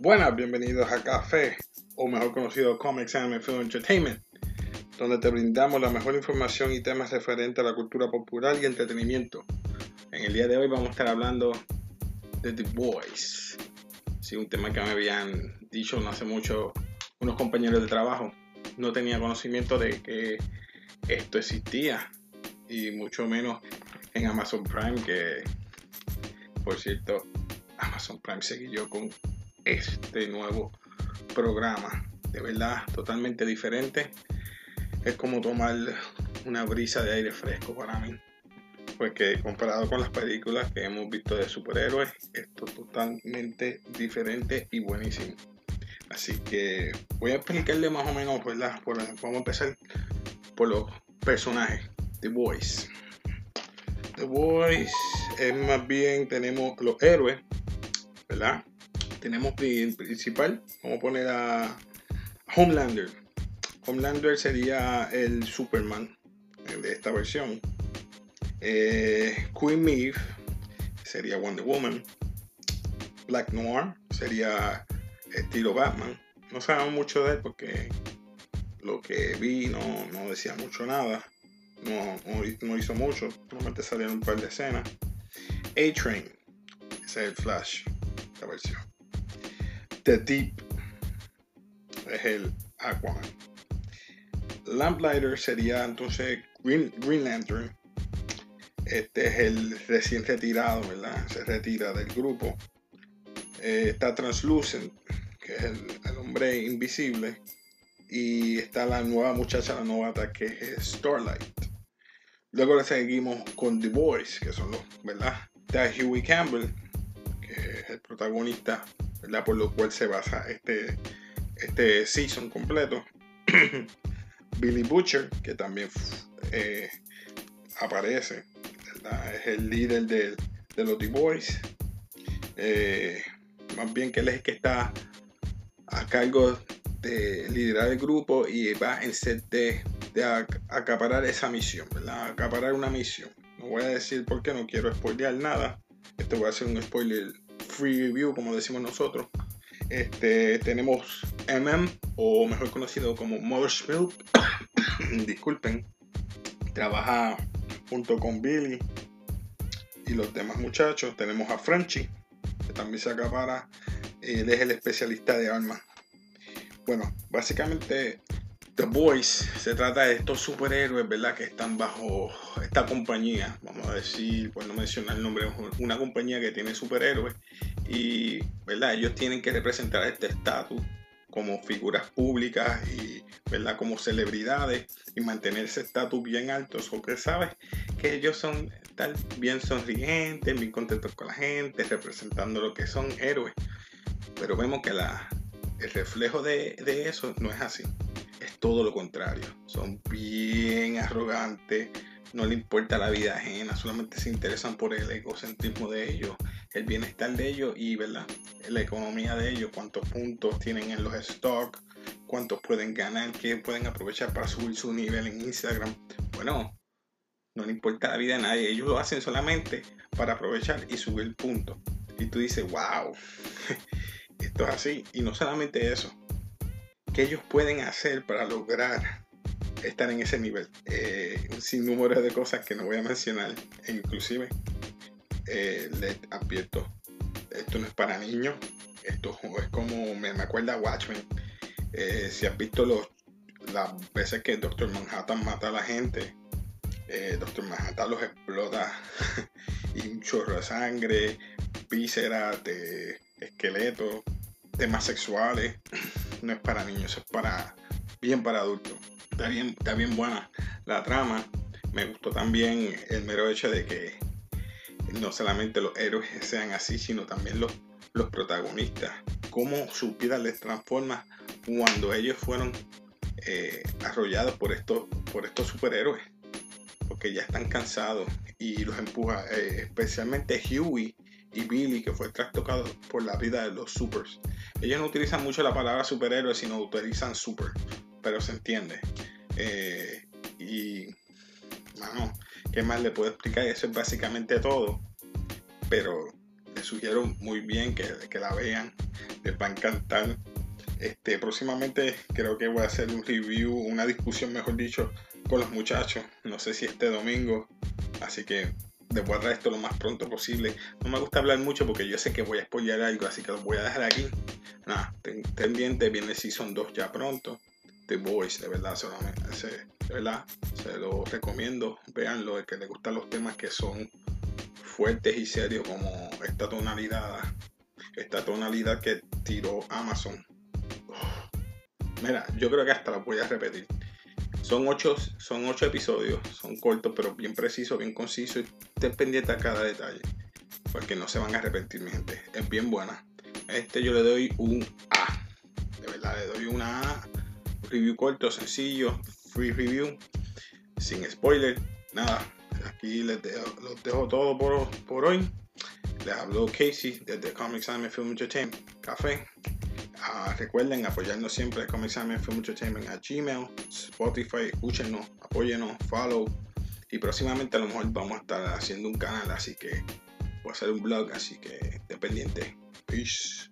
Buenas, bienvenidos a Café, o mejor conocido Comics Anime Film Entertainment, donde te brindamos la mejor información y temas referentes a la cultura popular y entretenimiento. En el día de hoy vamos a estar hablando de The Boys, sí, un tema que me habían dicho no hace mucho unos compañeros de trabajo. No tenía conocimiento de que esto existía, y mucho menos en Amazon Prime, que por cierto, Amazon Prime seguí con este nuevo programa. De verdad, totalmente diferente. Es como tomar una brisa de aire fresco para mí. Porque comparado con las películas que hemos visto de superhéroes, esto es totalmente diferente y buenísimo. Así que voy a explicarle más o menos, ¿verdad? vamos a empezar por los personajes. The Boys. The Boys es más bien, tenemos los héroes, ¿verdad? Tenemos principal, vamos a poner a Homelander. Homelander sería el Superman de esta versión. Eh, Queen Maeve sería Wonder Woman. Black Noir sería estilo Batman. No sabemos mucho de él porque lo que vi no, decía mucho nada. No, no, hizo mucho. Solamente salieron un par de escenas. A-Train. Es el Flash. La versión. The Deep es el Aquaman. Lamplighter sería entonces Green, Lantern. Este es el recién retirado, ¿verdad? Se retira del grupo. Eh, está Translucent, que es el, hombre invisible. Y está la nueva muchacha, la novata, que es Starlight. Luego le seguimos con The Boys, que son los, ¿verdad? Está Huey Campbell, que es el protagonista por lo cual se basa este, este season completo. Billy Butcher, que también eh, aparece, es el líder de, los The Boys. Eh, más bien que él es el que está a cargo de liderar el grupo y va en set de, acaparar esa misión, ¿verdad? Acaparar una misión. No voy a decir por qué, no quiero spoilear nada. Esto va a ser un spoiler free review, como decimos nosotros. Este, tenemos MM, o mejor conocido como Mother's Milk. Disculpen. Trabaja junto con Billy y los demás muchachos. Tenemos a Frenchy, que también se acapara. Él es el especialista de armas. Bueno, básicamente The Boys se trata de estos superhéroes, ¿verdad? Que están bajo esta compañía, vamos a decir, por no mencionar el nombre, una compañía que tiene superhéroes y, ¿verdad? Ellos tienen que representar este estatus como figuras públicas y, ¿verdad? Como celebridades y mantener ese estatus bien alto. O que sabes que ellos son tal bien sonrientes, bien contentos con la gente, representando lo que son héroes. Pero vemos que el reflejo de, eso no es así todo lo contrario. Son bien arrogantes, no le importa la vida ajena, solamente se interesan por el egocentrismo de ellos, el bienestar de ellos y ¿verdad? la economía de ellos, cuántos puntos tienen en los stocks, cuántos pueden ganar, qué pueden aprovechar para subir su nivel en Instagram. Bueno, no le importa la vida a nadie, ellos lo hacen solamente para aprovechar y subir puntos. Y tú dices, wow, esto es así. Y no solamente eso, ¿Qué ellos pueden hacer para lograr estar en ese nivel? Eh, un sinnúmero de cosas que no voy a mencionar, e inclusive eh, les advierto, esto no es para niños, esto es como, me, me acuerda Watchmen, eh, si has visto los, las veces que Doctor Manhattan mata a la gente, eh, Doctor Manhattan los explota y un chorro de sangre, vísceras, de esqueletos, temas sexuales no es para niños, es para bien para adultos. Está bien, bien buena la trama. Me gustó también el mero hecho de que no solamente los héroes sean así, sino también los, los protagonistas. Cómo su vida les transforma cuando ellos fueron eh, arrollados por estos, por estos superhéroes. Porque ya están cansados y los empuja. Eh, especialmente Huey y Billy, que fue trastocado por la vida de los supers. Ellos no utilizan mucho la palabra superhéroe, sino utilizan super, pero se entiende. Eh, y, bueno, ¿qué más le puedo explicar? Eso es básicamente todo. Pero les sugiero muy bien que, que la vean, les va a encantar. Este, próximamente creo que voy a hacer un review, una discusión, mejor dicho, con los muchachos. No sé si este domingo. Así que a traer esto lo más pronto posible. No me gusta hablar mucho porque yo sé que voy a spoiler algo, así que lo voy a dejar aquí. Nada, ten pendiente, viene Season 2 ya pronto. The Voice, de verdad, solamente, de verdad, se lo recomiendo. Veanlo, el que le gustan los temas que son fuertes y serios, como esta tonalidad, esta tonalidad que tiró Amazon. Mira, yo creo que hasta la voy a repetir. Son ocho, son ocho episodios, son cortos, pero bien precisos, bien concisos. Estén pendientes a cada detalle, porque no se van a arrepentir, mi gente. Es bien buena. Este yo le doy un A. De verdad, le doy una A review corto, sencillo, free review, sin spoiler, nada. Aquí les dejo, los dejo todo por, por hoy. Les habló Casey desde Comics Anime Film Entertainment Café. Recuerden apoyarnos siempre Comics Anime Film Entertainment a Gmail, Spotify, escúchenos, apóyenos, follow. Y próximamente a lo mejor vamos a estar haciendo un canal, así que voy a hacer un blog, así que dependiente. Peace.